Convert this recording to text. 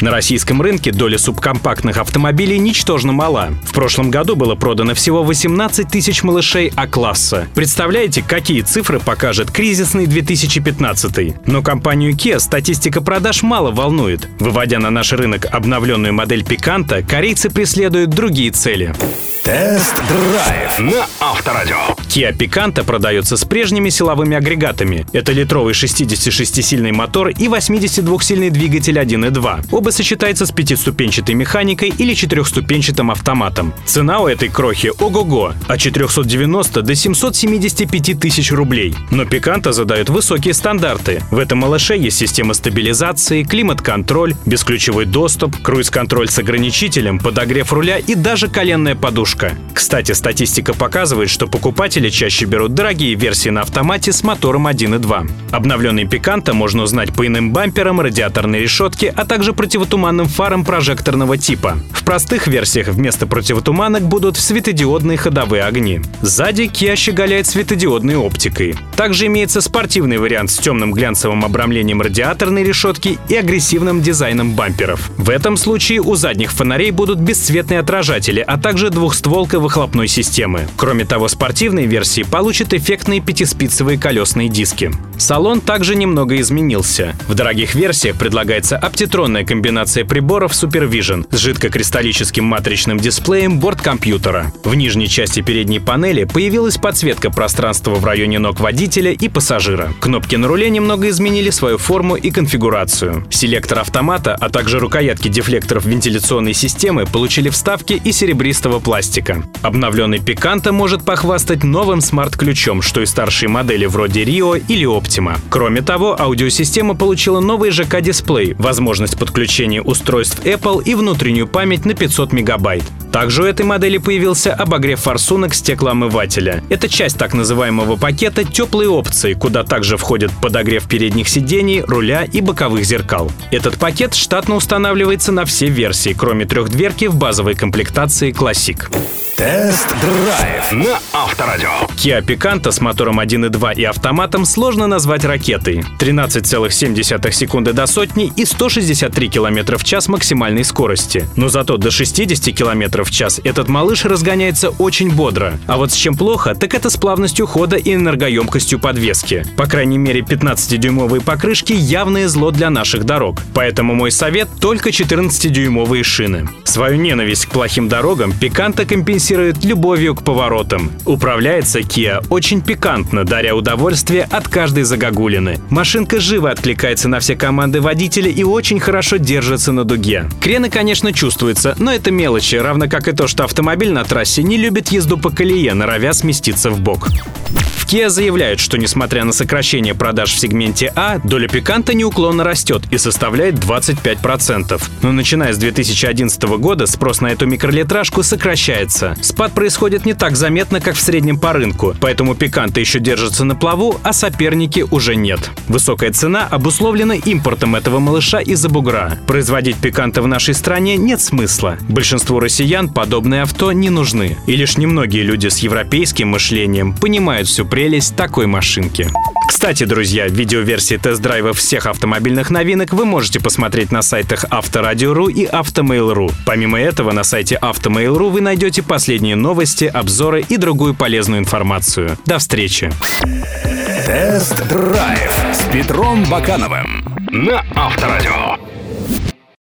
На российском рынке доля субкомпактных автомобилей ничтожно мала. В прошлом году было продано всего 18 тысяч малышей А-класса. Представляете, какие цифры покажет кризисный 2015? Но компанию Kia статистика продаж мало волнует. Выводя на наш рынок обновленную модель Picanto, корейцы преследуют другие цели. Тест-драйв на Авторадио. Kia Picanto продается с прежними силовыми агрегатами. Это литровый 66-сильный мотор и 82-сильный двигатель 1.2. Оба сочетаются с пятиступенчатой механикой или четырехступенчатым автоматом. Цена у этой крохи ого-го – от 490 до 775 тысяч рублей. Но Picanto задает высокие стандарты. В этом малыше есть система стабилизации, климат-контроль, бесключевой доступ, круиз-контроль с ограничителем, подогрев руля и даже коленная подушка. Кстати, статистика показывает, что покупатели чаще берут дорогие версии на автомате с мотором 1.2. Обновленный Пиканто можно узнать по иным бамперам, радиаторной решетке, а также противотуманным фарам прожекторного типа. В простых версиях вместо противотуманок будут светодиодные ходовые огни. Сзади Kia щеголяет светодиодной оптикой. Также имеется спортивный вариант с темным глянцевым обрамлением радиаторной решетки и агрессивным дизайном бамперов. В этом случае у задних фонарей будут бесцветные отражатели, а также двухстволка выхлопной системы. Кроме того, спортивные версии получат эффектные пятиспицевые колесные диски. Салон также немного изменился. В дорогих версиях предлагается оптитронная комбинация приборов Supervision с жидкокристаллическим матричным дисплеем борт компьютера. В нижней части передней панели появилась подсветка пространства в районе ног водителя и пассажира. Кнопки на руле немного изменили свою форму и конфигурацию. Селектор автомата, а также рукоятки дефлекторов вентиляционной системы получили вставки из серебристого пластика. Обновленный Пиканто может похвастать новым смарт-ключом, что и старшие модели вроде Rio или Optima. Кроме того, аудиосистема получила новый ЖК-дисплей, возможность подключения устройств Apple и внутреннюю память на 500 мегабайт. Также у этой модели появился обогрев форсунок стеклоомывателя. Это часть так называемого пакета теплые опции, куда также входят подогрев передних сидений, руля и боковых зеркал. Этот пакет штатно устанавливается на все версии, кроме трехдверки в базовой комплектации Classic. Тест-драйв на Авторадио. Kia Picanto с мотором 1.2 и автоматом сложно назвать ракетой. 13,7 секунды до сотни и 163 км в час максимальной скорости. Но зато до 60 км в час этот малыш разгоняется очень бодро. А вот с чем плохо, так это с плавностью хода и энергоемкостью подвески. По крайней мере, 15-дюймовые покрышки явное зло для наших дорог. Поэтому мой совет — только 14-дюймовые шины. Свою ненависть к плохим дорогам компенсирует компенсирует любовью к поворотам. Управляется Kia очень пикантно, даря удовольствие от каждой загогулины. Машинка живо откликается на все команды водителя и очень хорошо держится на дуге. Крены, конечно, чувствуются, но это мелочи, равно как и то, что автомобиль на трассе не любит езду по колее, норовя сместиться в бок. Kia заявляют, что несмотря на сокращение продаж в сегменте А, доля пиканта неуклонно растет и составляет 25%. Но начиная с 2011 года спрос на эту микролитражку сокращается. Спад происходит не так заметно, как в среднем по рынку, поэтому пиканты еще держатся на плаву, а соперники уже нет. Высокая цена обусловлена импортом этого малыша из-за бугра. Производить пиканты в нашей стране нет смысла. Большинству россиян подобные авто не нужны. И лишь немногие люди с европейским мышлением понимают всю прелесть такой машинки. Кстати, друзья, видеоверсии тест-драйва всех автомобильных новинок вы можете посмотреть на сайтах Авторадио.ру и Автомейл.ру. Помимо этого, на сайте Автомейл.ру вы найдете последние новости, обзоры и другую полезную информацию. До встречи! Тест-драйв с Петром Бакановым на Авторадио.